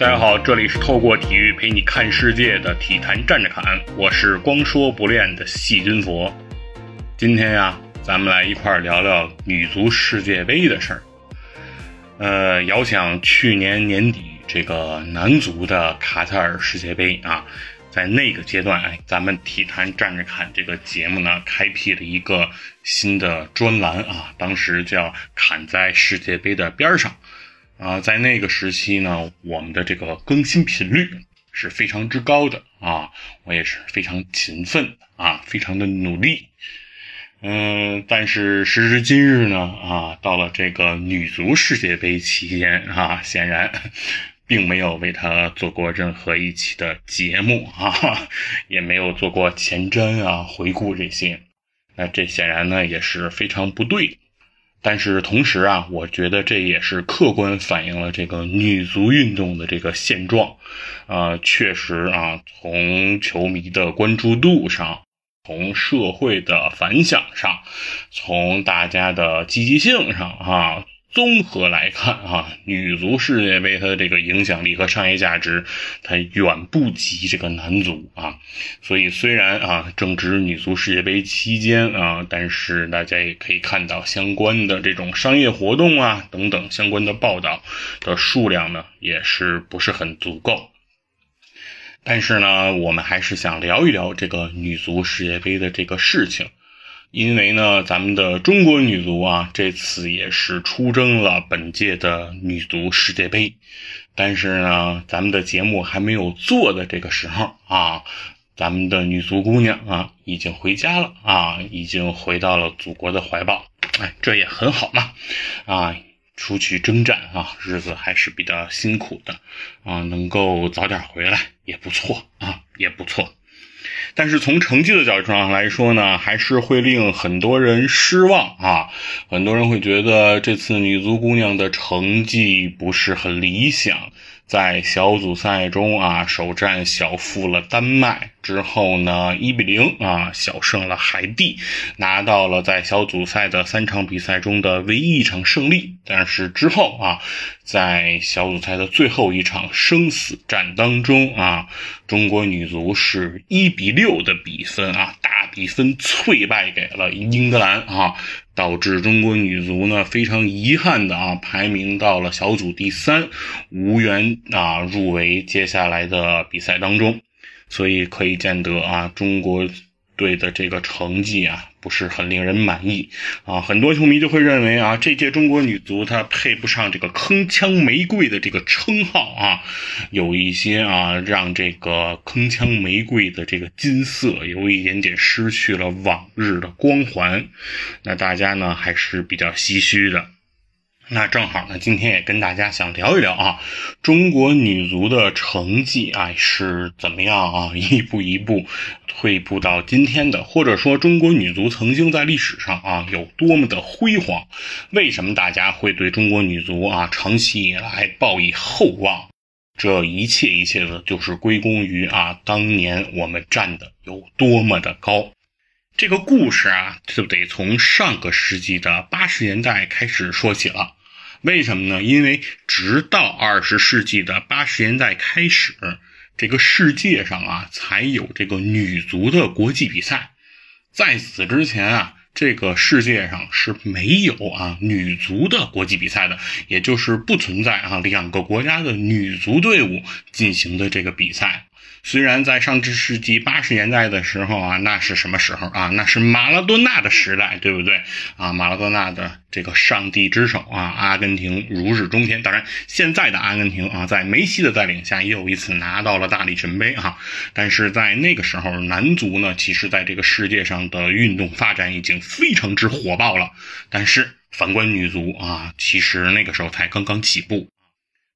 大家好，这里是透过体育陪你看世界的体坛站着侃，我是光说不练的细菌佛。今天呀，咱们来一块聊聊女足世界杯的事儿。呃，遥想去年年底这个男足的卡塔尔世界杯啊，在那个阶段，哎，咱们体坛站着侃这个节目呢，开辟了一个新的专栏啊，当时叫“侃在世界杯的边上”。啊，在那个时期呢，我们的这个更新频率是非常之高的啊，我也是非常勤奋啊，非常的努力。嗯，但是时至今日呢，啊，到了这个女足世界杯期间啊，显然 并没有为他做过任何一期的节目啊，也没有做过前瞻啊、回顾这些。那这显然呢也是非常不对。但是同时啊，我觉得这也是客观反映了这个女足运动的这个现状，啊，确实啊，从球迷的关注度上，从社会的反响上，从大家的积极性上，啊。综合来看啊，女足世界杯它的这个影响力和商业价值，它远不及这个男足啊。所以虽然啊正值女足世界杯期间啊，但是大家也可以看到相关的这种商业活动啊等等相关的报道的数量呢，也是不是很足够。但是呢，我们还是想聊一聊这个女足世界杯的这个事情。因为呢，咱们的中国女足啊，这次也是出征了本届的女足世界杯。但是呢，咱们的节目还没有做的这个时候啊，咱们的女足姑娘啊，已经回家了啊，已经回到了祖国的怀抱。哎，这也很好嘛，啊，出去征战啊，日子还是比较辛苦的啊，能够早点回来也不错啊，也不错。但是从成绩的角度上来说呢，还是会令很多人失望啊！很多人会觉得这次女足姑娘的成绩不是很理想。在小组赛中啊，首战小负了丹麦之后呢，一比零啊小胜了海地，拿到了在小组赛的三场比赛中的唯一一场胜利。但是之后啊，在小组赛的最后一场生死战当中啊，中国女足是一比六的比分啊，大比分脆败给了英格兰啊。导致中国女足呢非常遗憾的啊排名到了小组第三，无缘啊入围接下来的比赛当中，所以可以见得啊中国。队的这个成绩啊，不是很令人满意啊，很多球迷就会认为啊，这届中国女足她配不上这个铿锵玫瑰的这个称号啊，有一些啊，让这个铿锵玫瑰的这个金色有一点点失去了往日的光环，那大家呢还是比较唏嘘的。那正好呢，今天也跟大家想聊一聊啊，中国女足的成绩啊是怎么样啊，一步一步退步到今天的，或者说中国女足曾经在历史上啊有多么的辉煌？为什么大家会对中国女足啊长期以来抱以厚望？这一切一切的，就是归功于啊当年我们站的有多么的高。这个故事啊，就得从上个世纪的八十年代开始说起了。为什么呢？因为直到二十世纪的八十年代开始，这个世界上啊才有这个女足的国际比赛。在此之前啊，这个世界上是没有啊女足的国际比赛的，也就是不存在啊两个国家的女足队伍进行的这个比赛。虽然在上世纪八十年代的时候啊，那是什么时候啊？那是马拉多纳的时代，对不对啊？马拉多纳的这个上帝之手啊，阿根廷如日中天。当然，现在的阿根廷啊，在梅西的带领下，又一次拿到了大力神杯啊。但是在那个时候，男足呢，其实在这个世界上的运动发展已经非常之火爆了。但是反观女足啊，其实那个时候才刚刚起步。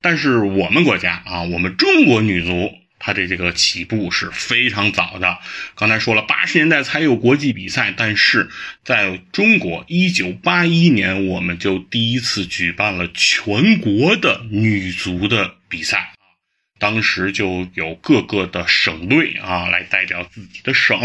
但是我们国家啊，我们中国女足。它的这个起步是非常早的。刚才说了，八十年代才有国际比赛，但是在中国，一九八一年我们就第一次举办了全国的女足的比赛当时就有各个的省队啊，来代表自己的省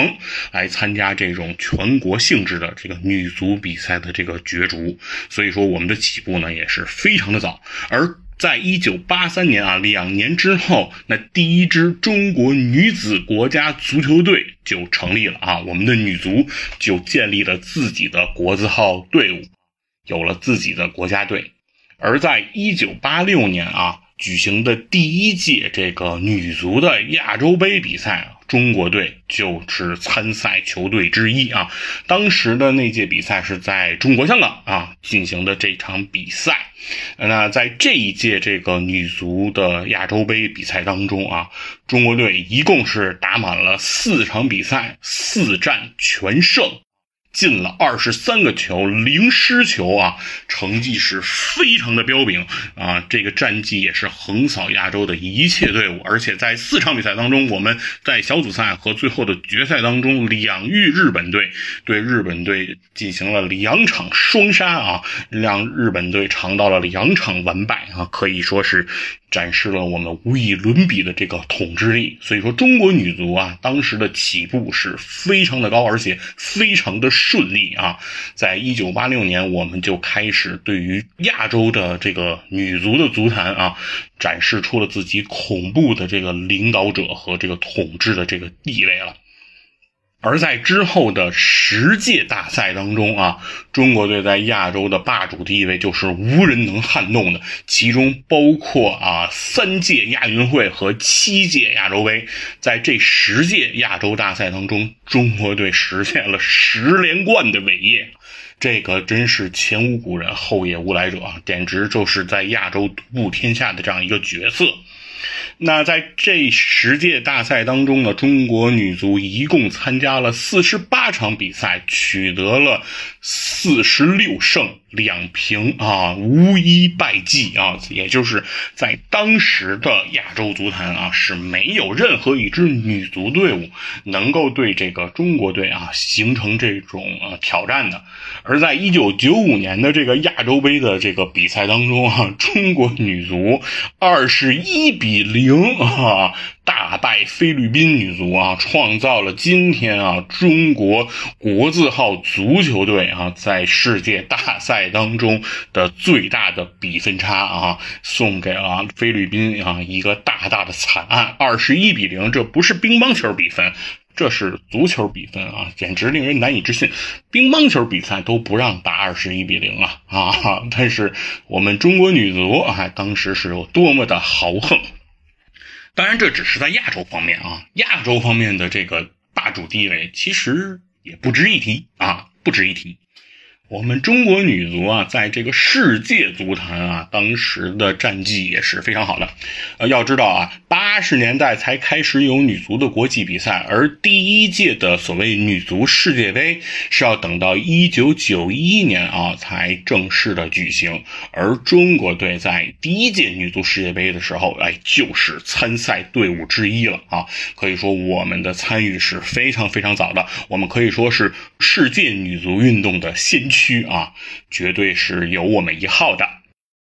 来参加这种全国性质的这个女足比赛的这个角逐。所以说，我们的起步呢也是非常的早，而。在一九八三年啊，两年之后，那第一支中国女子国家足球队就成立了啊，我们的女足就建立了自己的国字号队伍，有了自己的国家队。而在一九八六年啊。举行的第一届这个女足的亚洲杯比赛啊，中国队就是参赛球队之一啊。当时的那届比赛是在中国香港啊进行的这场比赛。那在这一届这个女足的亚洲杯比赛当中啊，中国队一共是打满了四场比赛，四战全胜。进了二十三个球，零失球啊，成绩是非常的彪炳啊！这个战绩也是横扫亚洲的一切队伍，而且在四场比赛当中，我们在小组赛和最后的决赛当中两遇日本队，对日本队进行了两场双杀啊，让日本队尝到了两场完败啊，可以说是。展示了我们无以伦比的这个统治力，所以说中国女足啊，当时的起步是非常的高，而且非常的顺利啊。在一九八六年，我们就开始对于亚洲的这个女足的足坛啊，展示出了自己恐怖的这个领导者和这个统治的这个地位了。而在之后的十届大赛当中啊，中国队在亚洲的霸主地位就是无人能撼动的。其中包括啊三届亚运会和七届亚洲杯，在这十届亚洲大赛当中，中国队实现了十连冠的伟业，这个真是前无古人后也无来者啊，简直就是在亚洲独步天下的这样一个角色。那在这十届大赛当中呢，中国女足一共参加了四十八场比赛，取得了四十六胜两平啊，无一败绩啊，也就是在当时的亚洲足坛啊，是没有任何一支女足队伍能够对这个中国队啊形成这种呃挑战的。而在一九九五年的这个亚洲杯的这个比赛当中啊，中国女足二十一比零啊大败菲律宾女足啊，创造了今天啊中国国字号足球队啊在世界大赛当中的最大的比分差啊，送给了菲律宾啊一个大大的惨案，二十一比零，这不是乒乓球比分。这是足球比分啊，简直令人难以置信！乒乓球比赛都不让打二十一比零啊啊！但是我们中国女足啊，当时是有多么的豪横！当然，这只是在亚洲方面啊，亚洲方面的这个霸主地位其实也不值一提啊，不值一提。我们中国女足啊，在这个世界足坛啊，当时的战绩也是非常好的。呃，要知道啊，八十年代才开始有女足的国际比赛，而第一届的所谓女足世界杯是要等到一九九一年啊才正式的举行。而中国队在第一届女足世界杯的时候，哎，就是参赛队伍之一了啊。可以说我们的参与是非常非常早的，我们可以说是世界女足运动的先驱。区啊，绝对是有我们一号的。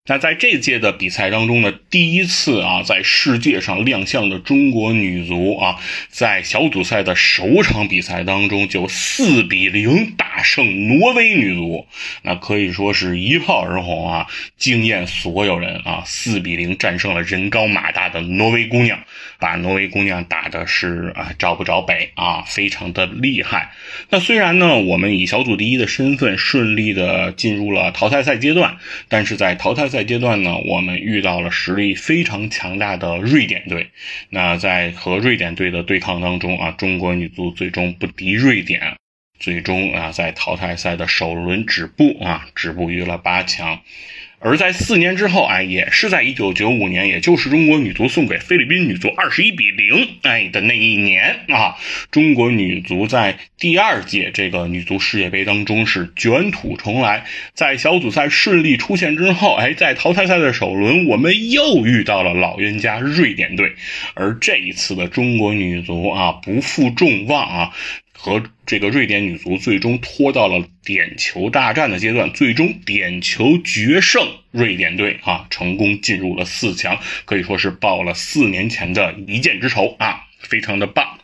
那在这届的比赛当中呢，第一次啊，在世界上亮相的中国女足啊，在小组赛的首场比赛当中就四比零大胜挪威女足，那可以说是一炮而红啊，惊艳所有人啊！四比零战胜了人高马大的挪威姑娘，把挪威姑娘打的是啊找不着北啊，非常的厉害。那虽然呢，我们以小组第一的身份顺利的进入了淘汰赛阶段，但是在淘汰赛。在阶段呢，我们遇到了实力非常强大的瑞典队。那在和瑞典队的对抗当中啊，中国女足最终不敌瑞典，最终啊在淘汰赛的首轮止步啊，止步于了八强。而在四年之后，哎，也是在一九九五年，也就是中国女足送给菲律宾女足二十一比零，哎的那一年啊，中国女足在第二届这个女足世界杯当中是卷土重来，在小组赛顺利出线之后，哎，在淘汰赛的首轮，我们又遇到了老冤家瑞典队，而这一次的中国女足啊，不负众望啊。和这个瑞典女足最终拖到了点球大战的阶段，最终点球决胜瑞典队啊，成功进入了四强，可以说是报了四年前的一箭之仇啊，非常的棒。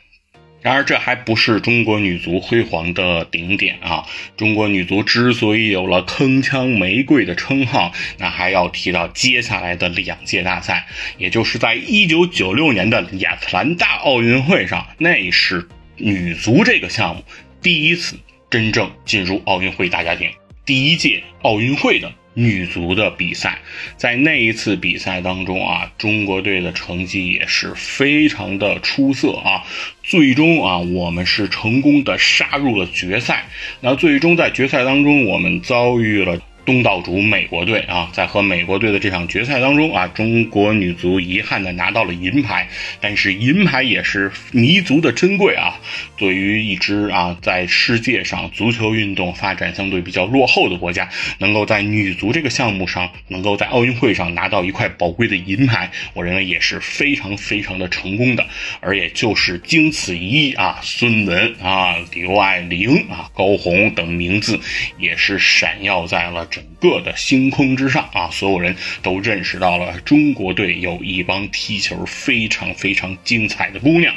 然而，这还不是中国女足辉煌的顶点啊！中国女足之所以有了“铿锵玫瑰”的称号，那还要提到接下来的两届大赛，也就是在1996年的亚特兰大奥运会上，那是女足这个项目第一次真正进入奥运会大家庭，第一届奥运会的。女足的比赛，在那一次比赛当中啊，中国队的成绩也是非常的出色啊。最终啊，我们是成功的杀入了决赛。那最终在决赛当中，我们遭遇了。东道主美国队啊，在和美国队的这场决赛当中啊，中国女足遗憾的拿到了银牌，但是银牌也是弥足的珍贵啊。对于一支啊在世界上足球运动发展相对比较落后的国家，能够在女足这个项目上，能够在奥运会上拿到一块宝贵的银牌，我认为也是非常非常的成功的。而也就是经此一役啊，孙雯啊、刘爱玲啊、高红等名字也是闪耀在了。整个的星空之上啊，所有人都认识到了中国队有一帮踢球非常非常精彩的姑娘。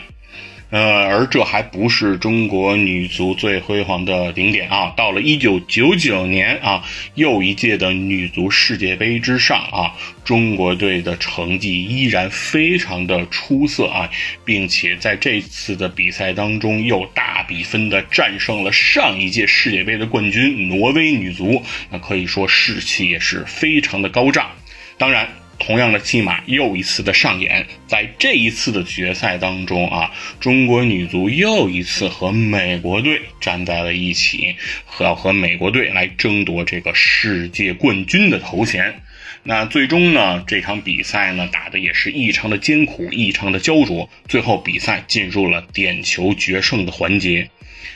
呃，而这还不是中国女足最辉煌的顶点啊！到了一九九九年啊，又一届的女足世界杯之上啊，中国队的成绩依然非常的出色啊，并且在这次的比赛当中又大比分的战胜了上一届世界杯的冠军挪威女足，那可以说士气也是非常的高涨。当然。同样的戏码又一次的上演，在这一次的决赛当中啊，中国女足又一次和美国队站在了一起，和要和美国队来争夺这个世界冠军的头衔。那最终呢，这场比赛呢打的也是异常的艰苦，异常的焦灼，最后比赛进入了点球决胜的环节。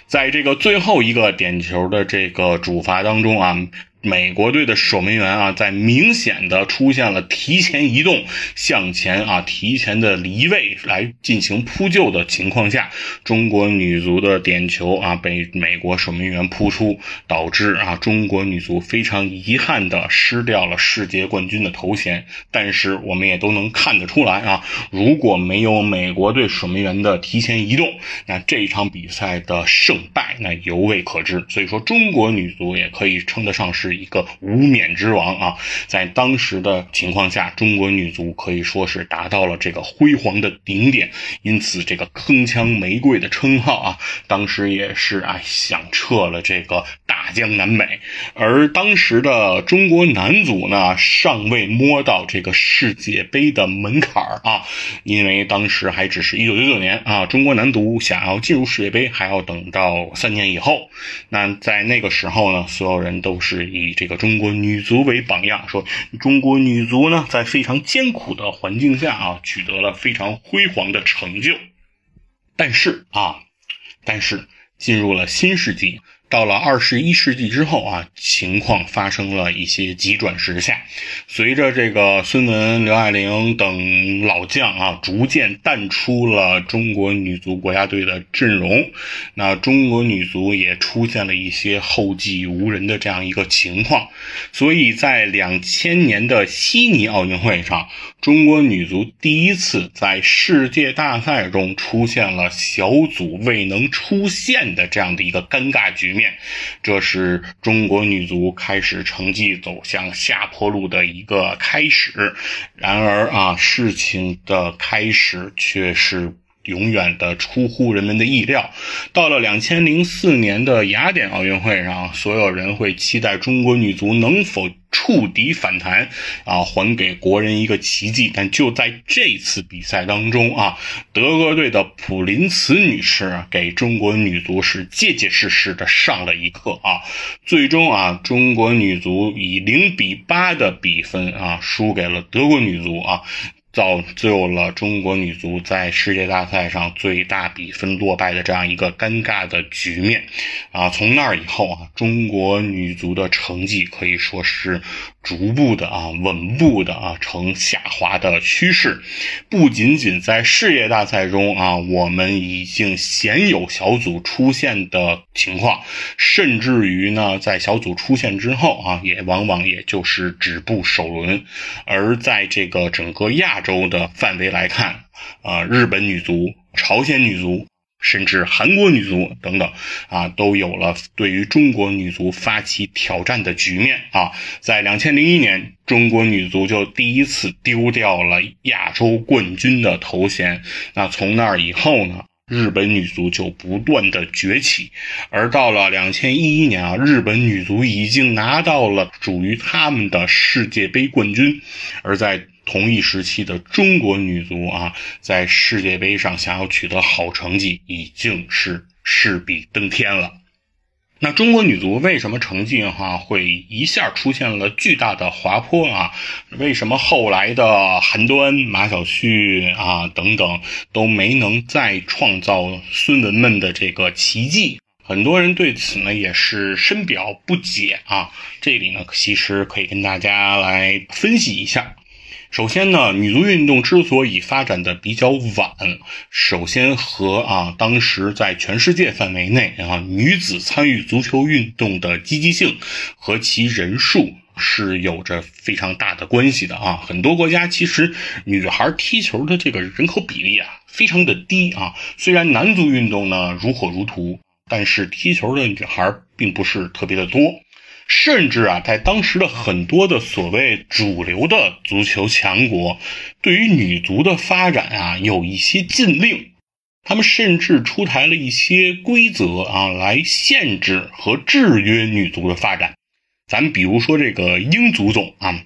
在这个最后一个点球的这个主罚当中啊。美国队的守门员啊，在明显的出现了提前移动、向前啊、提前的离位来进行扑救的情况下，中国女足的点球啊被美国守门员扑出，导致啊中国女足非常遗憾的失掉了世界冠军的头衔。但是我们也都能看得出来啊，如果没有美国队守门员的提前移动，那这一场比赛的胜败那犹未可知。所以说，中国女足也可以称得上是。是一个无冕之王啊！在当时的情况下，中国女足可以说是达到了这个辉煌的顶点，因此这个“铿锵玫瑰”的称号啊，当时也是啊响彻了这个大江南北。而当时的中国男足呢，尚未摸到这个世界杯的门槛啊，因为当时还只是一九九九年啊，中国男足想要进入世界杯，还要等到三年以后。那在那个时候呢，所有人都是以这个中国女足为榜样，说中国女足呢，在非常艰苦的环境下啊，取得了非常辉煌的成就。但是啊，但是进入了新世纪。到了二十一世纪之后啊，情况发生了一些急转直下。随着这个孙雯、刘爱玲等老将啊，逐渐淡出了中国女足国家队的阵容，那中国女足也出现了一些后继无人的这样一个情况。所以在两千年的悉尼奥运会上。中国女足第一次在世界大赛中出现了小组未能出线的这样的一个尴尬局面，这是中国女足开始成绩走向下坡路的一个开始。然而啊，事情的开始却是。永远的出乎人们的意料。到了两千零四年的雅典奥运会上，所有人会期待中国女足能否触底反弹，啊，还给国人一个奇迹。但就在这次比赛当中啊，德国队的普林茨女士给中国女足是结结实实的上了一课啊。最终啊，中国女足以零比八的比分啊，输给了德国女足啊。造就了中国女足在世界大赛上最大比分落败的这样一个尴尬的局面，啊，从那儿以后啊，中国女足的成绩可以说是。逐步的啊，稳步的啊，呈下滑的趋势。不仅仅在事业大赛中啊，我们已经鲜有小组出现的情况，甚至于呢，在小组出现之后啊，也往往也就是止步首轮。而在这个整个亚洲的范围来看，啊，日本女足、朝鲜女足。甚至韩国女足等等啊，都有了对于中国女足发起挑战的局面啊。在两千零一年，中国女足就第一次丢掉了亚洲冠军的头衔。那从那以后呢，日本女足就不断的崛起。而到了两千一一年啊，日本女足已经拿到了属于他们的世界杯冠军。而在同一时期的中国女足啊，在世界杯上想要取得好成绩，已经是势比登天了。那中国女足为什么成绩哈会一下出现了巨大的滑坡啊？为什么后来的韩端、马晓旭啊等等都没能再创造孙文们的这个奇迹？很多人对此呢也是深表不解啊。这里呢其实可以跟大家来分析一下。首先呢，女足运动之所以发展的比较晚，首先和啊当时在全世界范围内啊女子参与足球运动的积极性和其人数是有着非常大的关系的啊。很多国家其实女孩踢球的这个人口比例啊非常的低啊。虽然男足运动呢如火如荼，但是踢球的女孩并不是特别的多。甚至啊，在当时的很多的所谓主流的足球强国，对于女足的发展啊，有一些禁令，他们甚至出台了一些规则啊，来限制和制约女足的发展。咱们比如说这个英足总啊，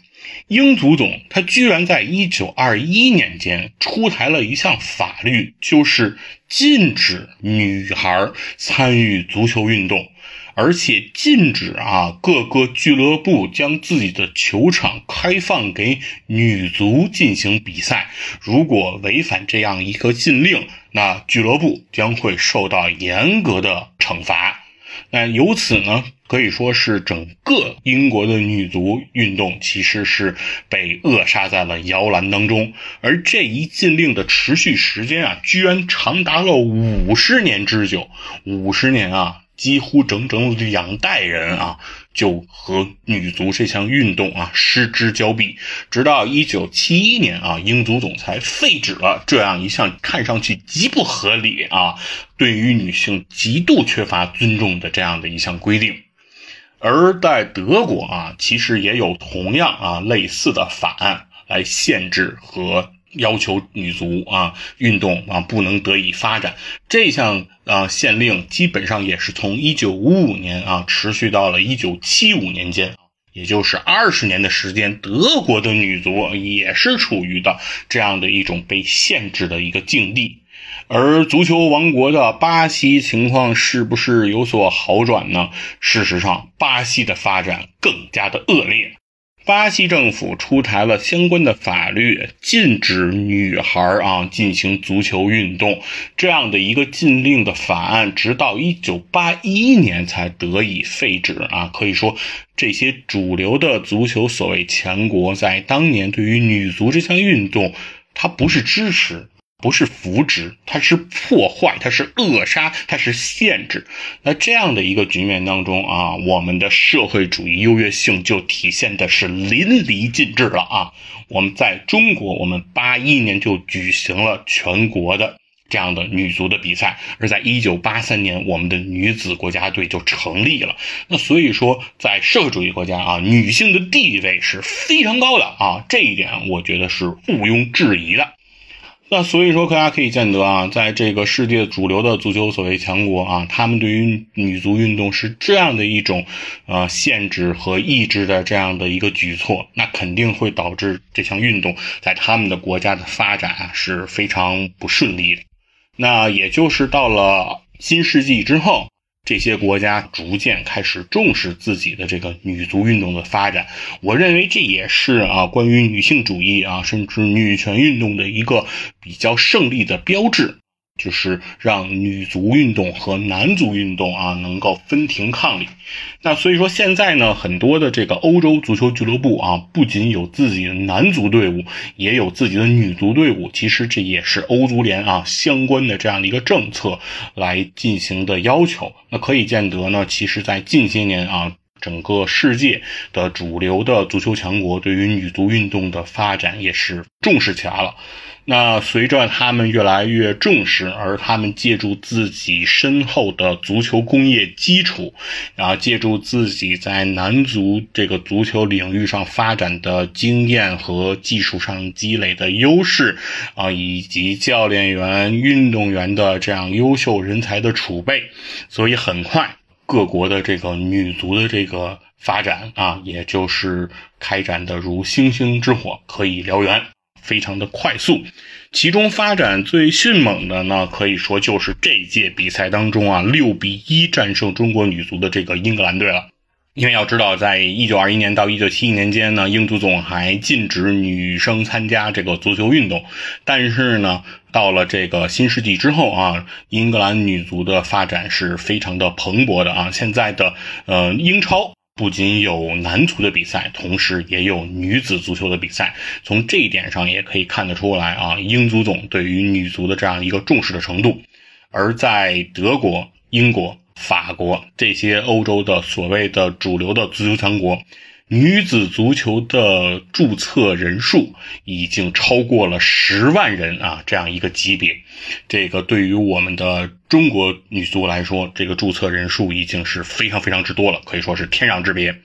英足总他居然在一九二一年间出台了一项法律，就是禁止女孩参与足球运动。而且禁止啊各个俱乐部将自己的球场开放给女足进行比赛。如果违反这样一个禁令，那俱乐部将会受到严格的惩罚。那由此呢，可以说是整个英国的女足运动其实是被扼杀在了摇篮当中。而这一禁令的持续时间啊，居然长达了五十年之久。五十年啊！几乎整整两代人啊，就和女足这项运动啊失之交臂。直到一九七一年啊，英足总裁废止了这样一项看上去极不合理啊，对于女性极度缺乏尊重的这样的一项规定。而在德国啊，其实也有同样啊类似的法案来限制和。要求女足啊运动啊不能得以发展，这项啊限令基本上也是从一九五五年啊持续到了一九七五年间，也就是二十年的时间，德国的女足也是处于的这样的一种被限制的一个境地。而足球王国的巴西情况是不是有所好转呢？事实上，巴西的发展更加的恶劣。巴西政府出台了相关的法律，禁止女孩啊进行足球运动这样的一个禁令的法案，直到一九八一年才得以废止啊。可以说，这些主流的足球所谓强国在当年对于女足这项运动，它不是支持。不是扶植，它是破坏，它是扼杀，它是限制。那这样的一个局面当中啊，我们的社会主义优越性就体现的是淋漓尽致了啊！我们在中国，我们八一年就举行了全国的这样的女足的比赛，而在一九八三年，我们的女子国家队就成立了。那所以说，在社会主义国家啊，女性的地位是非常高的啊，这一点我觉得是毋庸置疑的。那所以说，大家可以见得啊，在这个世界主流的足球所谓强国啊，他们对于女足运动是这样的一种呃限制和抑制的这样的一个举措，那肯定会导致这项运动在他们的国家的发展啊是非常不顺利的。那也就是到了新世纪之后。这些国家逐渐开始重视自己的这个女足运动的发展，我认为这也是啊关于女性主义啊甚至女权运动的一个比较胜利的标志。就是让女足运动和男足运动啊能够分庭抗礼。那所以说现在呢，很多的这个欧洲足球俱乐部啊，不仅有自己的男足队伍，也有自己的女足队伍。其实这也是欧足联啊相关的这样的一个政策来进行的要求。那可以见得呢，其实在近些年啊，整个世界的主流的足球强国对于女足运动的发展也是重视起来了。那随着他们越来越重视，而他们借助自己深厚的足球工业基础，然后借助自己在男足这个足球领域上发展的经验和技术上积累的优势啊，以及教练员、运动员的这样优秀人才的储备，所以很快各国的这个女足的这个发展啊，也就是开展的如星星之火，可以燎原。非常的快速，其中发展最迅猛的呢，可以说就是这届比赛当中啊，六比一战胜中国女足的这个英格兰队了。因为要知道，在一九二一年到一九七一年间呢，英足总还禁止女生参加这个足球运动，但是呢，到了这个新世纪之后啊，英格兰女足的发展是非常的蓬勃的啊。现在的呃英超。不仅有男足的比赛，同时也有女子足球的比赛。从这一点上也可以看得出来啊，英足总对于女足的这样一个重视的程度。而在德国、英国、法国这些欧洲的所谓的主流的足球强国。女子足球的注册人数已经超过了十万人啊，这样一个级别，这个对于我们的中国女足来说，这个注册人数已经是非常非常之多了，可以说是天壤之别。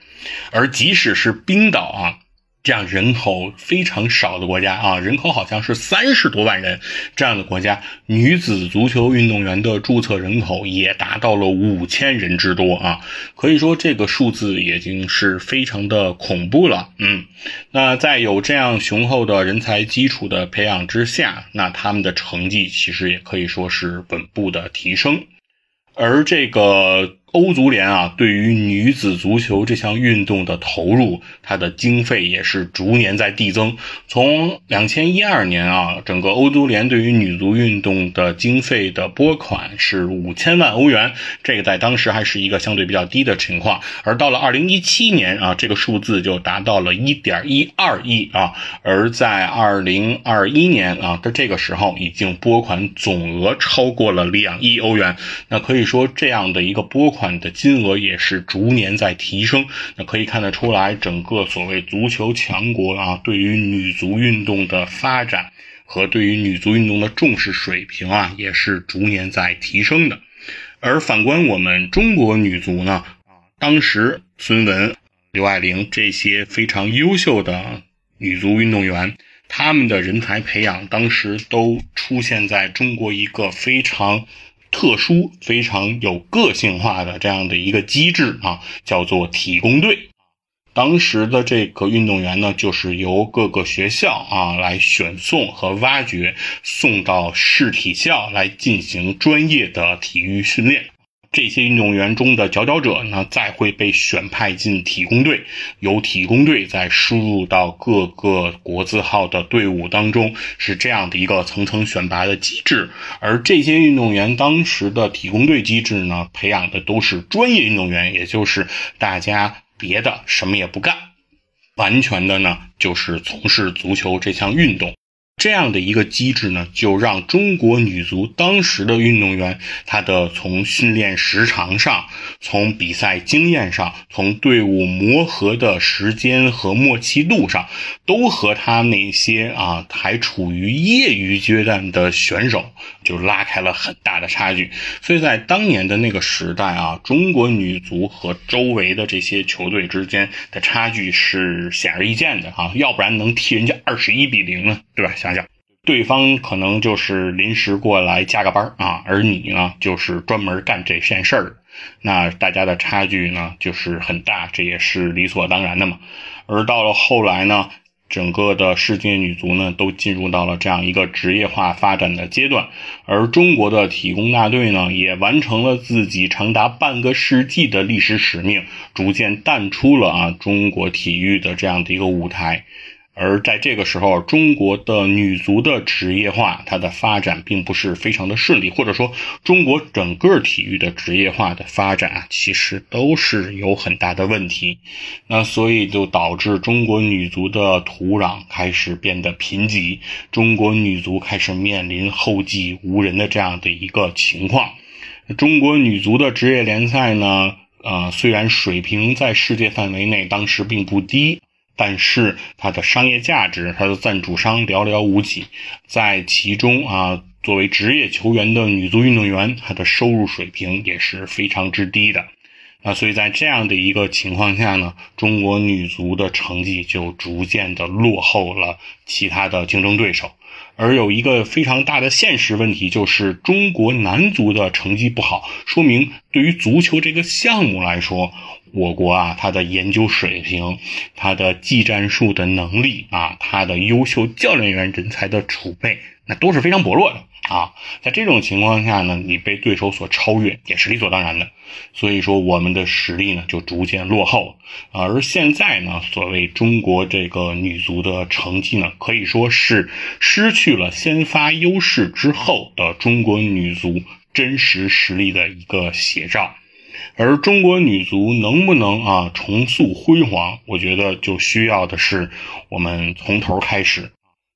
而即使是冰岛啊。这样人口非常少的国家啊，人口好像是三十多万人，这样的国家，女子足球运动员的注册人口也达到了五千人之多啊，可以说这个数字已经是非常的恐怖了。嗯，那在有这样雄厚的人才基础的培养之下，那他们的成绩其实也可以说是稳步的提升，而这个。欧足联啊，对于女子足球这项运动的投入，它的经费也是逐年在递增。从两千一二年啊，整个欧足联对于女足运动的经费的拨款是五千万欧元，这个在当时还是一个相对比较低的情况。而到了二零一七年啊，这个数字就达到了一点一二亿啊。而在二零二一年啊的这个时候，已经拨款总额超过了两亿欧元。那可以说，这样的一个拨款。款的金额也是逐年在提升，那可以看得出来，整个所谓足球强国啊，对于女足运动的发展和对于女足运动的重视水平啊，也是逐年在提升的。而反观我们中国女足呢，啊，当时孙雯、刘爱玲这些非常优秀的女足运动员，他们的人才培养当时都出现在中国一个非常。特殊、非常有个性化的这样的一个机制啊，叫做体工队。当时的这个运动员呢，就是由各个学校啊来选送和挖掘，送到市体校来进行专业的体育训练。这些运动员中的佼佼者呢，再会被选派进体工队，由体工队再输入到各个国字号的队伍当中，是这样的一个层层选拔的机制。而这些运动员当时的体工队机制呢，培养的都是专业运动员，也就是大家别的什么也不干，完全的呢就是从事足球这项运动。这样的一个机制呢，就让中国女足当时的运动员，她的从训练时长上，从比赛经验上，从队伍磨合的时间和默契度上，都和他那些啊还处于业余阶段的选手就拉开了很大的差距。所以在当年的那个时代啊，中国女足和周围的这些球队之间的差距是显而易见的啊，要不然能踢人家二十一比零呢，对吧？想想，对方可能就是临时过来加个班啊，而你呢，就是专门干这件事儿，那大家的差距呢，就是很大，这也是理所当然的嘛。而到了后来呢，整个的世界女足呢，都进入到了这样一个职业化发展的阶段，而中国的体工大队呢，也完成了自己长达半个世纪的历史使命，逐渐淡出了啊中国体育的这样的一个舞台。而在这个时候，中国的女足的职业化，它的发展并不是非常的顺利，或者说，中国整个体育的职业化的发展啊，其实都是有很大的问题。那所以就导致中国女足的土壤开始变得贫瘠，中国女足开始面临后继无人的这样的一个情况。中国女足的职业联赛呢，呃，虽然水平在世界范围内当时并不低。但是它的商业价值、它的赞助商寥寥无几，在其中啊，作为职业球员的女足运动员，她的收入水平也是非常之低的。啊，所以在这样的一个情况下呢，中国女足的成绩就逐渐的落后了其他的竞争对手。而有一个非常大的现实问题，就是中国男足的成绩不好，说明对于足球这个项目来说，我国啊，它的研究水平、它的技战术的能力啊、它的优秀教练员人才的储备，那都是非常薄弱的。啊，在这种情况下呢，你被对手所超越也是理所当然的。所以说，我们的实力呢就逐渐落后了。而现在呢，所谓中国这个女足的成绩呢，可以说是失去了先发优势之后的中国女足真实实力的一个写照。而中国女足能不能啊重塑辉煌，我觉得就需要的是我们从头开始。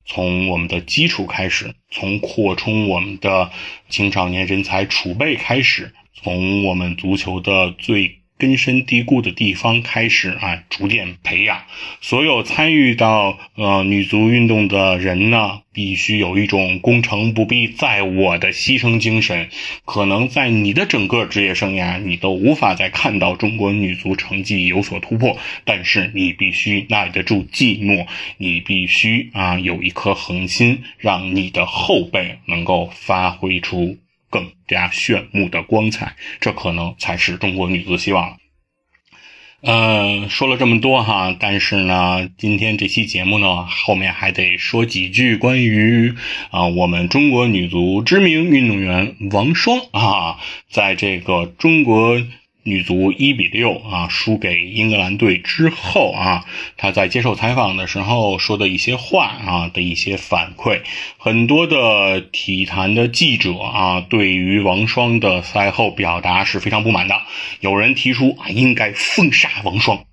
从我们的基础开始，从扩充我们的青少年人才储备开始，从我们足球的最。根深蒂固的地方开始啊，逐渐培养所有参与到呃女足运动的人呢，必须有一种攻城不必在我的牺牲精神。可能在你的整个职业生涯，你都无法再看到中国女足成绩有所突破，但是你必须耐得住寂寞，你必须啊有一颗恒心，让你的后辈能够发挥出。更加炫目的光彩，这可能才是中国女足希望。呃，说了这么多哈，但是呢，今天这期节目呢，后面还得说几句关于啊，我们中国女足知名运动员王霜啊，在这个中国。女足一比六啊输给英格兰队之后啊，她在接受采访的时候说的一些话啊的一些反馈，很多的体坛的记者啊对于王霜的赛后表达是非常不满的。有人提出啊应该封杀王霜，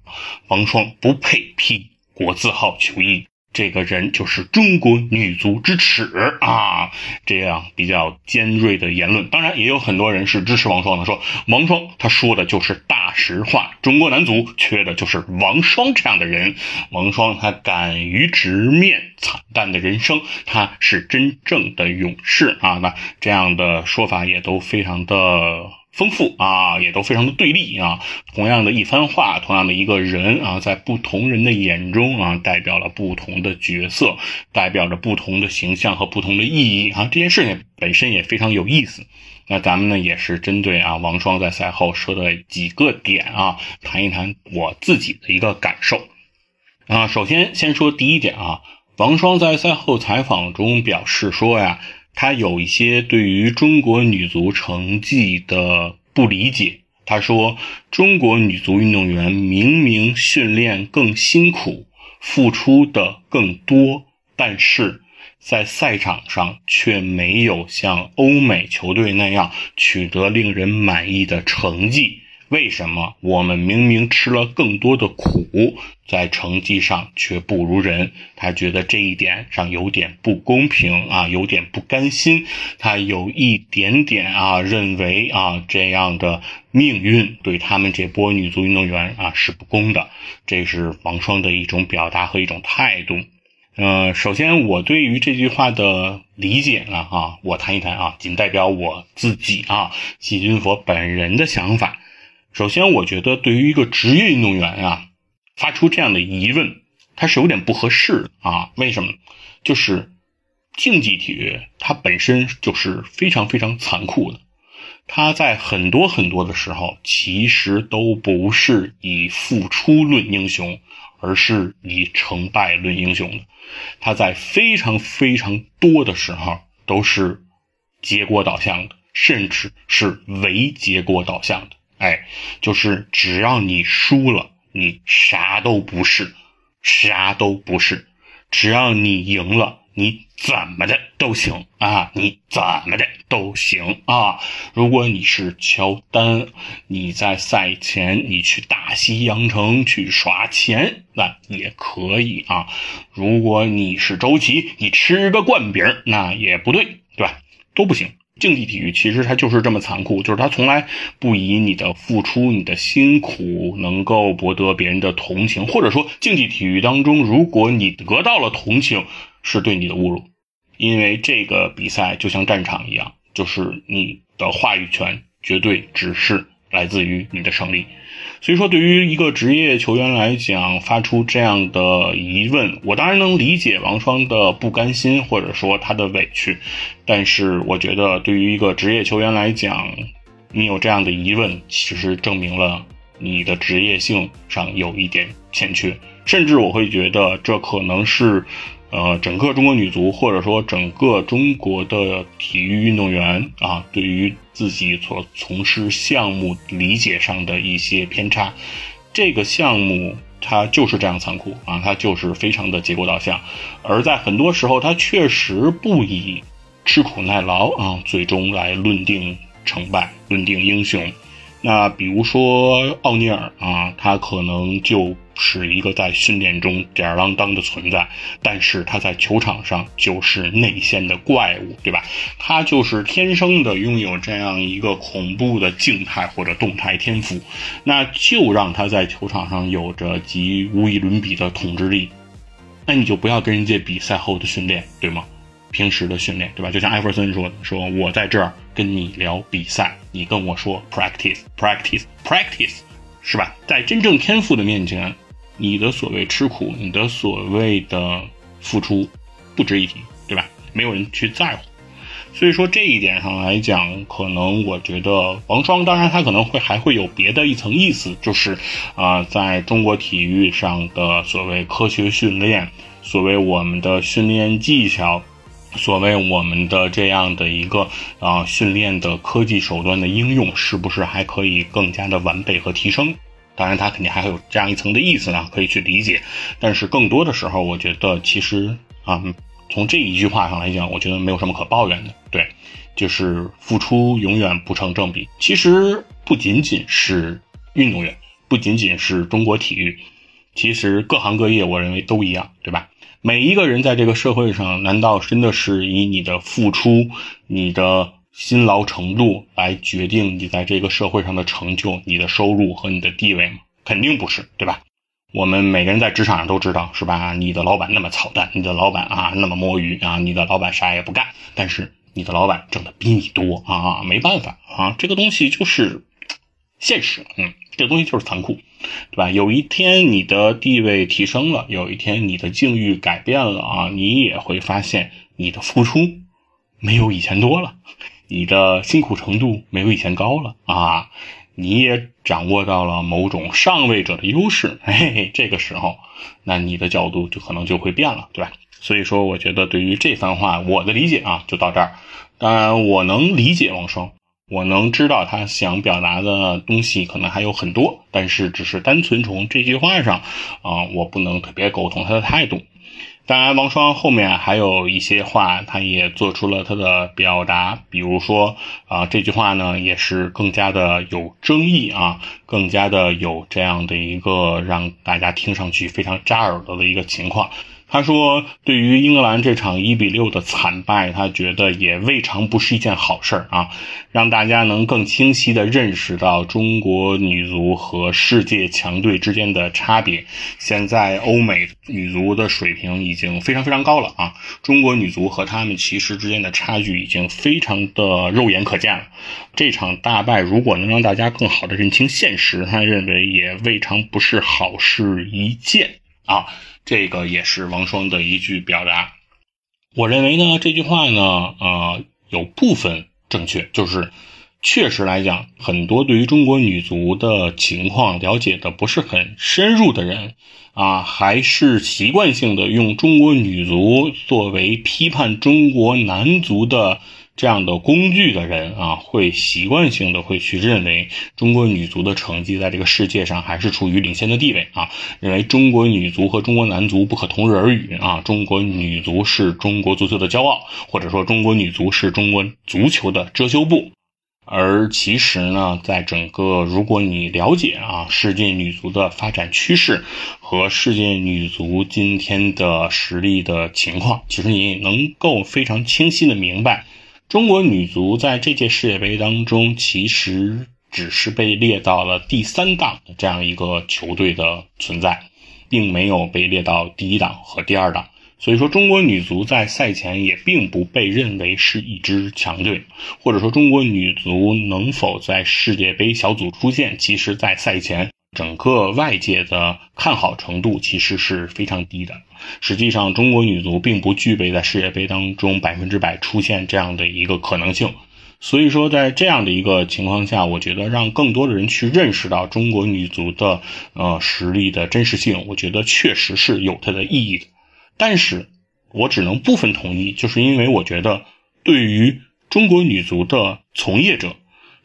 王霜不配披国字号球衣。这个人就是中国女足之耻啊！这样比较尖锐的言论，当然也有很多人是支持王霜的，说王霜他说的就是大实话，中国男足缺的就是王霜这样的人。王霜他敢于直面惨淡的人生，他是真正的勇士啊！那这样的说法也都非常的。丰富啊，也都非常的对立啊。同样的一番话，同样的一个人啊，在不同人的眼中啊，代表了不同的角色，代表着不同的形象和不同的意义啊。这件事情本身也非常有意思。那咱们呢，也是针对啊王双在赛后说的几个点啊，谈一谈我自己的一个感受啊。首先，先说第一点啊，王双在赛后采访中表示说呀。他有一些对于中国女足成绩的不理解。他说：“中国女足运动员明明训练更辛苦，付出的更多，但是在赛场上却没有像欧美球队那样取得令人满意的成绩。”为什么我们明明吃了更多的苦，在成绩上却不如人？他觉得这一点上有点不公平啊，有点不甘心。他有一点点啊，认为啊，这样的命运对他们这波女足运动员啊是不公的。这是王霜的一种表达和一种态度。呃，首先我对于这句话的理解呢，啊，我谈一谈啊，仅代表我自己啊，细菌佛本人的想法。首先，我觉得对于一个职业运动员啊，发出这样的疑问，他是有点不合适啊。为什么？就是竞技体育它本身就是非常非常残酷的，它在很多很多的时候，其实都不是以付出论英雄，而是以成败论英雄的。它在非常非常多的时候都是结果导向的，甚至是唯结果导向的。哎，就是只要你输了，你啥都不是，啥都不是；只要你赢了，你怎么的都行啊，你怎么的都行啊。如果你是乔丹，你在赛前你去大西洋城去耍钱，那也可以啊。如果你是周琦，你吃个灌饼，那也不对，对吧？都不行。竞技体育其实它就是这么残酷，就是它从来不以你的付出、你的辛苦能够博得别人的同情，或者说竞技体育当中，如果你得到了同情，是对你的侮辱，因为这个比赛就像战场一样，就是你的话语权绝对只是来自于你的胜利。所以说，对于一个职业球员来讲，发出这样的疑问，我当然能理解王霜的不甘心，或者说他的委屈。但是，我觉得对于一个职业球员来讲，你有这样的疑问，其实证明了你的职业性上有一点欠缺。甚至我会觉得，这可能是。呃，整个中国女足，或者说整个中国的体育运动员啊，对于自己所从事项目理解上的一些偏差，这个项目它就是这样残酷啊，它就是非常的结果导向，而在很多时候，它确实不以吃苦耐劳啊，最终来论定成败、论定英雄。那比如说奥尼尔啊，他可能就是一个在训练中吊儿郎当的存在，但是他在球场上就是内线的怪物，对吧？他就是天生的拥有这样一个恐怖的静态或者动态天赋，那就让他在球场上有着极无与伦比的统治力。那你就不要跟人家比赛后的训练，对吗？平时的训练，对吧？就像艾弗森说的：“说我在这儿跟你聊比赛，你跟我说 practice，practice，practice，是吧？在真正天赋的面前，你的所谓吃苦，你的所谓的付出，不值一提，对吧？没有人去在乎。所以说这一点上来讲，可能我觉得王霜，当然他可能会还会有别的一层意思，就是啊，在中国体育上的所谓科学训练，所谓我们的训练技巧。”所谓我们的这样的一个啊训练的科技手段的应用，是不是还可以更加的完备和提升？当然，它肯定还会有这样一层的意思呢，可以去理解。但是更多的时候，我觉得其实啊，从这一句话上来讲，我觉得没有什么可抱怨的。对，就是付出永远不成正比。其实不仅仅是运动员，不仅仅是中国体育，其实各行各业，我认为都一样，对吧？每一个人在这个社会上，难道真的是以你的付出、你的辛劳程度来决定你在这个社会上的成就、你的收入和你的地位吗？肯定不是，对吧？我们每个人在职场上都知道，是吧？你的老板那么操蛋，你的老板啊那么摸鱼啊，你的老板啥也不干，但是你的老板挣的比你多啊，没办法啊，这个东西就是现实，嗯，这东西就是残酷。对吧？有一天你的地位提升了，有一天你的境遇改变了啊，你也会发现你的付出没有以前多了，你的辛苦程度没有以前高了啊，你也掌握到了某种上位者的优势，嘿嘿，这个时候，那你的角度就可能就会变了，对吧？所以说，我觉得对于这番话，我的理解啊，就到这儿。当然，我能理解王双。我能知道他想表达的东西可能还有很多，但是只是单纯从这句话上，啊，我不能特别苟同他的态度。当然，王双后面还有一些话，他也做出了他的表达，比如说，啊，这句话呢也是更加的有争议啊，更加的有这样的一个让大家听上去非常扎耳朵的一个情况。他说：“对于英格兰这场一比六的惨败，他觉得也未尝不是一件好事儿啊，让大家能更清晰地认识到中国女足和世界强队之间的差别。现在欧美女足的水平已经非常非常高了啊，中国女足和他们其实之间的差距已经非常的肉眼可见了。这场大败如果能让大家更好的认清现实，他认为也未尝不是好事一件啊。”这个也是王霜的一句表达，我认为呢，这句话呢，呃，有部分正确，就是确实来讲，很多对于中国女足的情况了解的不是很深入的人啊，还是习惯性的用中国女足作为批判中国男足的。这样的工具的人啊，会习惯性的会去认为中国女足的成绩在这个世界上还是处于领先的地位啊，认为中国女足和中国男足不可同日而语啊，中国女足是中国足球的骄傲，或者说中国女足是中国足球的遮羞布。而其实呢，在整个如果你了解啊世界女足的发展趋势和世界女足今天的实力的情况，其实你能够非常清晰的明白。中国女足在这届世界杯当中，其实只是被列到了第三档的这样一个球队的存在，并没有被列到第一档和第二档。所以说，中国女足在赛前也并不被认为是一支强队，或者说中国女足能否在世界杯小组出线，其实在赛前整个外界的看好程度其实是非常低的。实际上，中国女足并不具备在世界杯当中百分之百出现这样的一个可能性。所以说，在这样的一个情况下，我觉得让更多的人去认识到中国女足的呃实力的真实性，我觉得确实是有它的意义的。但是，我只能部分同意，就是因为我觉得，对于中国女足的从业者，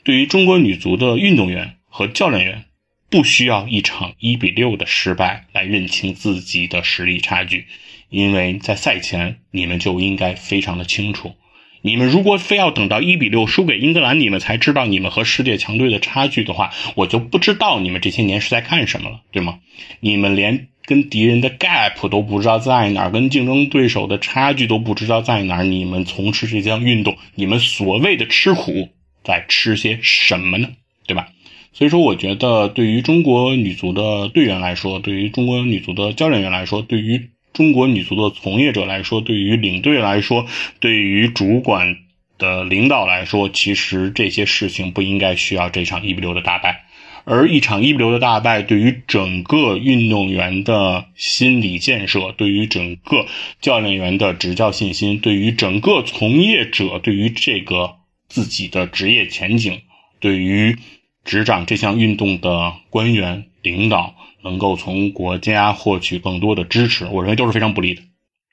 对于中国女足的运动员和教练员，不需要一场一比六的失败来认清自己的实力差距，因为在赛前你们就应该非常的清楚，你们如果非要等到一比六输给英格兰，你们才知道你们和世界强队的差距的话，我就不知道你们这些年是在干什么了，对吗？你们连。跟敌人的 gap 都不知道在哪儿，跟竞争对手的差距都不知道在哪儿。你们从事这项运动，你们所谓的吃苦，在吃些什么呢？对吧？所以说，我觉得对于中国女足的队员来说，对于中国女足的教练员来说，对于中国女足的从业者来说，对于领队来说，对于主管的领导来说，其实这些事情不应该需要这场一比六的大败。而一场一比六的大败，对于整个运动员的心理建设，对于整个教练员的执教信心，对于整个从业者，对于这个自己的职业前景，对于执掌这项运动的官员领导，能够从国家获取更多的支持，我认为都是非常不利的。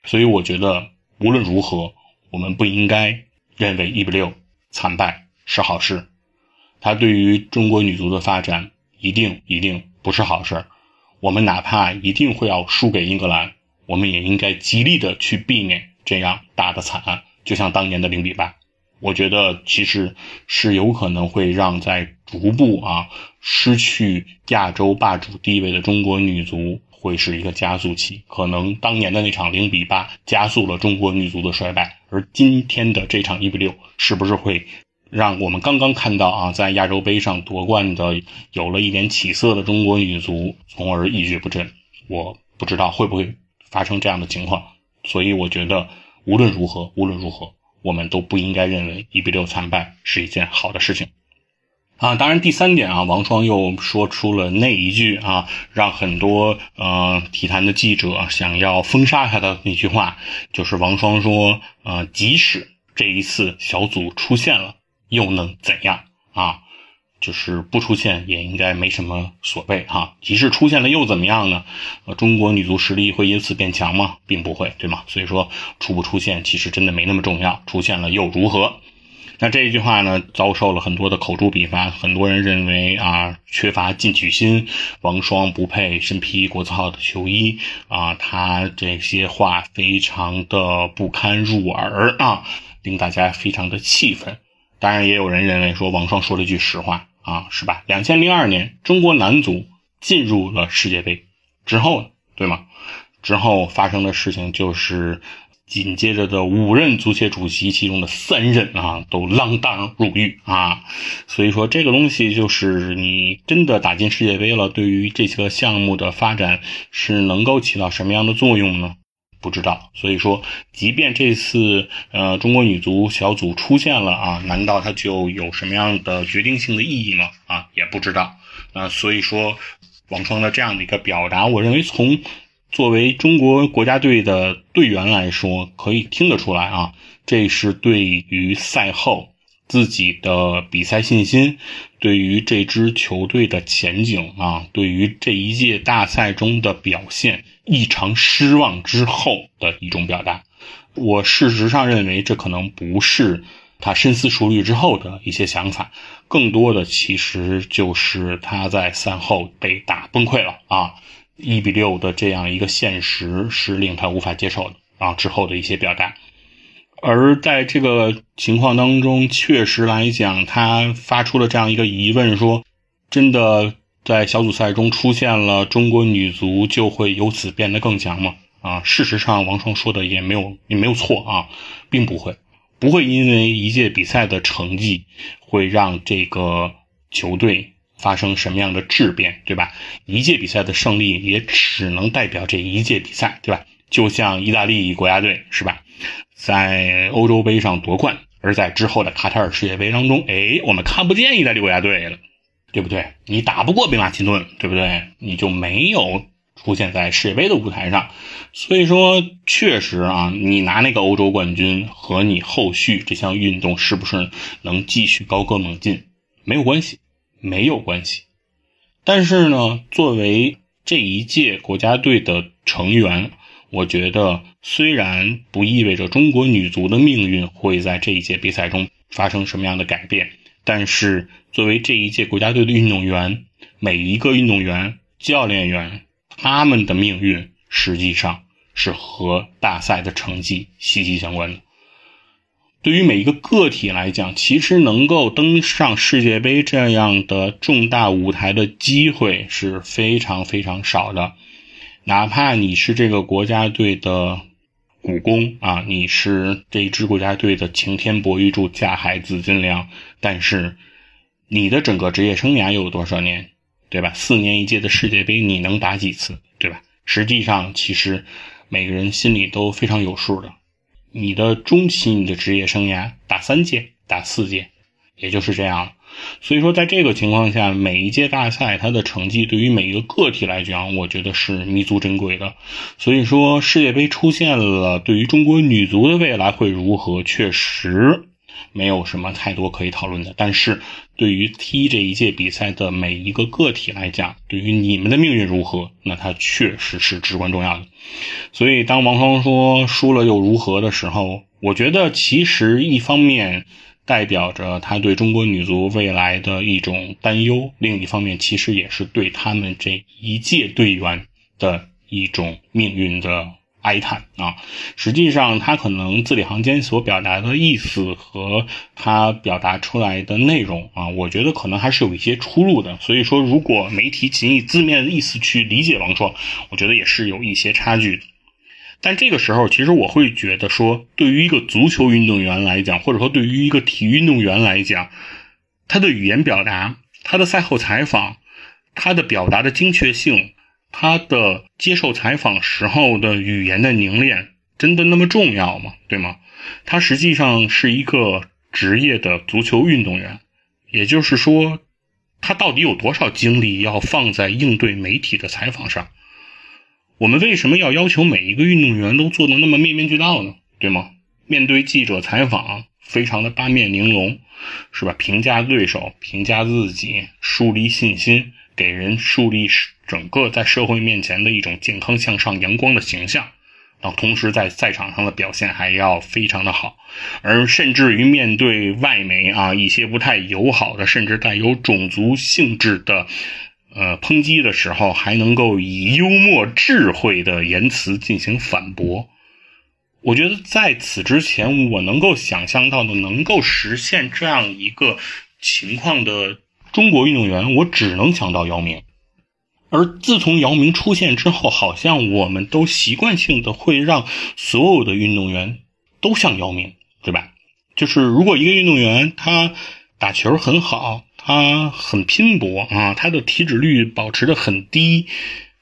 所以，我觉得无论如何，我们不应该认为一比六惨败是好事。它对于中国女足的发展一定一定不是好事我们哪怕一定会要输给英格兰，我们也应该极力的去避免这样大的惨案，就像当年的零比八。我觉得其实是有可能会让在逐步啊失去亚洲霸主地位的中国女足会是一个加速器。可能当年的那场零比八加速了中国女足的衰败，而今天的这场一比六是不是会？让我们刚刚看到啊，在亚洲杯上夺冠的有了一点起色的中国女足，从而一蹶不振。我不知道会不会发生这样的情况，所以我觉得无论如何，无论如何，我们都不应该认为一比六惨败是一件好的事情啊。当然，第三点啊，王双又说出了那一句啊，让很多呃体坛的记者想要封杀他的那句话，就是王双说，呃，即使这一次小组出现了。又能怎样啊？就是不出现也应该没什么所谓哈。即使出现了又怎么样呢？呃，中国女足实力会因此变强吗？并不会，对吗？所以说出不出现其实真的没那么重要，出现了又如何？那这一句话呢，遭受了很多的口诛笔伐。很多人认为啊，缺乏进取心，王霜不配身披国字号的球衣啊，他这些话非常的不堪入耳啊，令大家非常的气愤。当然，也有人认为说王霜说了一句实话啊，是吧？两千零二年，中国男足进入了世界杯之后，对吗？之后发生的事情就是，紧接着的五任足协主席其中的三任啊，都锒铛入狱啊。所以说，这个东西就是你真的打进世界杯了，对于这些个项目的发展是能够起到什么样的作用呢？不知道，所以说，即便这次呃中国女足小组出现了啊，难道它就有什么样的决定性的意义吗？啊，也不知道。啊，所以说，王霜的这样的一个表达，我认为从作为中国国家队的队员来说，可以听得出来啊，这是对于赛后。自己的比赛信心，对于这支球队的前景啊，对于这一届大赛中的表现异常失望之后的一种表达。我事实上认为，这可能不是他深思熟虑之后的一些想法，更多的其实就是他在赛后被打崩溃了啊，一比六的这样一个现实是令他无法接受的啊，之后的一些表达。而在这个情况当中，确实来讲，他发出了这样一个疑问：说，真的在小组赛中出现了中国女足，就会由此变得更强吗？啊，事实上，王霜说的也没有也没有错啊，并不会，不会因为一届比赛的成绩会让这个球队发生什么样的质变，对吧？一届比赛的胜利也只能代表这一届比赛，对吧？就像意大利国家队是吧，在欧洲杯上夺冠，而在之后的卡塔尔世界杯当中，哎，我们看不见意大利国家队了，对不对？你打不过贝马其顿，对不对？你就没有。出现在世界杯的舞台上，所以说确实啊，你拿那个欧洲冠军和你后续这项运动是不是能继续高歌猛进没有关系，没有关系。但是呢，作为这一届国家队的成员，我觉得虽然不意味着中国女足的命运会在这一届比赛中发生什么样的改变，但是作为这一届国家队的运动员，每一个运动员、教练员。他们的命运实际上是和大赛的成绩息息相关的。对于每一个个体来讲，其实能够登上世界杯这样的重大舞台的机会是非常非常少的。哪怕你是这个国家队的股肱啊，你是这一支国家队的擎天博玉柱、架海紫金梁，但是你的整个职业生涯又有多少年？对吧？四年一届的世界杯，你能打几次？对吧？实际上，其实每个人心里都非常有数的。你的中期，你的职业生涯打三届、打四届，也就是这样了。所以说，在这个情况下，每一届大赛它的成绩对于每一个个体来讲，我觉得是弥足珍贵的。所以说，世界杯出现了，对于中国女足的未来会如何，确实。没有什么太多可以讨论的，但是对于踢这一届比赛的每一个个体来讲，对于你们的命运如何，那它确实是至关重要的。所以，当王双说输了又如何的时候，我觉得其实一方面代表着他对中国女足未来的一种担忧，另一方面其实也是对他们这一届队员的一种命运的。哀叹啊！实际上，他可能字里行间所表达的意思和他表达出来的内容啊，我觉得可能还是有一些出入的。所以说，如果媒体仅以字面的意思去理解王双，我觉得也是有一些差距的。但这个时候，其实我会觉得说，对于一个足球运动员来讲，或者说对于一个体育运动员来讲，他的语言表达、他的赛后采访、他的表达的精确性。他的接受采访时候的语言的凝练，真的那么重要吗？对吗？他实际上是一个职业的足球运动员，也就是说，他到底有多少精力要放在应对媒体的采访上？我们为什么要要求每一个运动员都做的那么面面俱到呢？对吗？面对记者采访，非常的八面玲珑，是吧？评价对手，评价自己，树立信心，给人树立整个在社会面前的一种健康向上、阳光的形象，然后同时在赛场上的表现还要非常的好，而甚至于面对外媒啊一些不太友好的，甚至带有种族性质的呃抨击的时候，还能够以幽默智慧的言辞进行反驳。我觉得在此之前，我能够想象到的能够实现这样一个情况的中国运动员，我只能想到姚明。而自从姚明出现之后，好像我们都习惯性的会让所有的运动员都像姚明，对吧？就是如果一个运动员他打球很好，他很拼搏啊，他的体脂率保持的很低，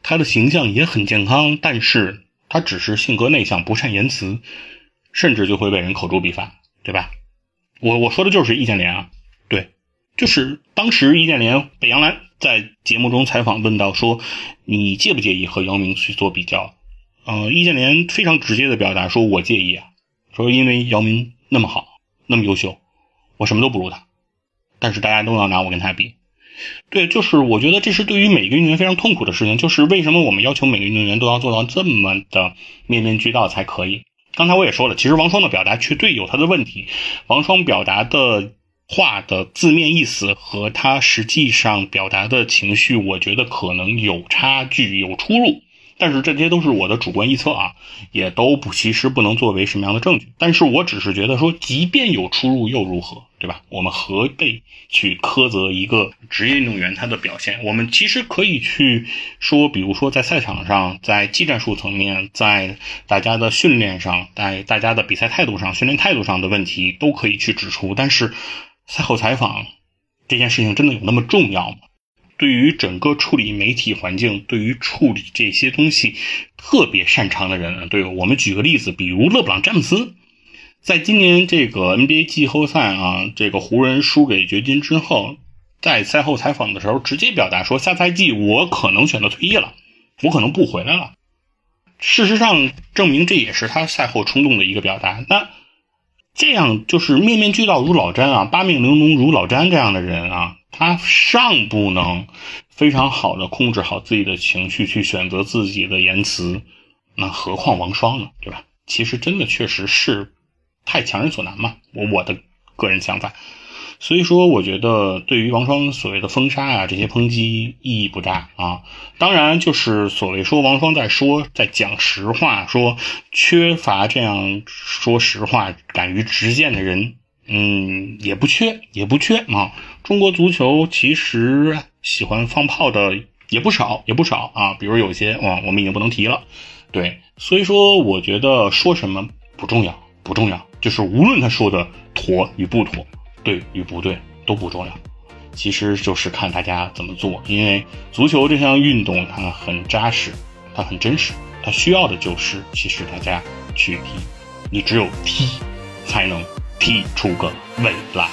他的形象也很健康，但是他只是性格内向，不善言辞，甚至就会被人口诛笔伐，对吧？我我说的就是易建联啊，对，就是当时易建联北洋蓝。在节目中采访问到说：“你介不介意和姚明去做比较？”呃，易建联非常直接的表达说：“我介意啊，说因为姚明那么好，那么优秀，我什么都不如他，但是大家都要拿我跟他比。”对，就是我觉得这是对于每个运动员非常痛苦的事情，就是为什么我们要求每个运动员都要做到这么的面面俱到才可以？刚才我也说了，其实王霜的表达绝对有他的问题，王霜表达的。话的字面意思和他实际上表达的情绪，我觉得可能有差距、有出入。但是这些都是我的主观臆测啊，也都不其实不能作为什么样的证据。但是我只是觉得说，即便有出入又如何？对吧？我们何必去苛责一个职业运动员他的表现？我们其实可以去说，比如说在赛场上，在技战术层面，在大家的训练上，在大家的比赛态度上、训练态度上的问题，都可以去指出。但是赛后采访这件事情真的有那么重要吗？对于整个处理媒体环境，对于处理这些东西特别擅长的人，对我们举个例子，比如勒布朗詹姆斯。在今年这个 NBA 季后赛啊，这个湖人输给掘金之后，在赛后采访的时候，直接表达说，下赛季我可能选择退役了，我可能不回来了。事实上，证明这也是他赛后冲动的一个表达。那这样就是面面俱到如老詹啊，八面玲珑如老詹这样的人啊，他尚不能非常好的控制好自己的情绪，去选择自己的言辞，那何况王霜呢？对吧？其实真的确实是。太强人所难嘛，我我的个人想法，所以说我觉得对于王双所谓的封杀啊这些抨击意义不大啊。当然就是所谓说王双在说在讲实话，说缺乏这样说实话、敢于直谏的人，嗯，也不缺也不缺啊。中国足球其实喜欢放炮的也不少也不少啊，比如有些啊我们已经不能提了，对，所以说我觉得说什么不重要不重要。就是无论他说的妥与不妥，对与不对都不重要，其实就是看大家怎么做。因为足球这项运动它很扎实，它很真实，它需要的就是其实大家去踢，你只有踢，才能踢出个未来。